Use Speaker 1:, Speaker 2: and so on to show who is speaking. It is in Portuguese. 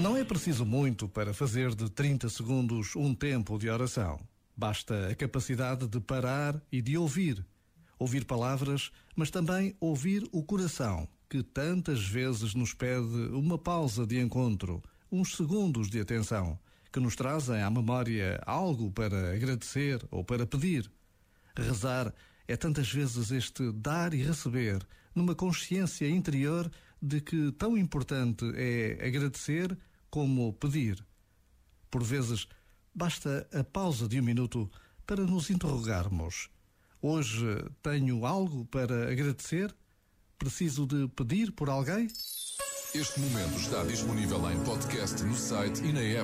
Speaker 1: Não é preciso muito para fazer de 30 segundos um tempo de oração. Basta a capacidade de parar e de ouvir. Ouvir palavras, mas também ouvir o coração, que tantas vezes nos pede uma pausa de encontro, uns segundos de atenção, que nos trazem à memória algo para agradecer ou para pedir. Rezar é tantas vezes este dar e receber, numa consciência interior de que tão importante é agradecer como pedir. Por vezes, basta a pausa de um minuto para nos interrogarmos. Hoje tenho algo para agradecer? Preciso de pedir por alguém?
Speaker 2: Este momento está disponível em podcast no site e na app.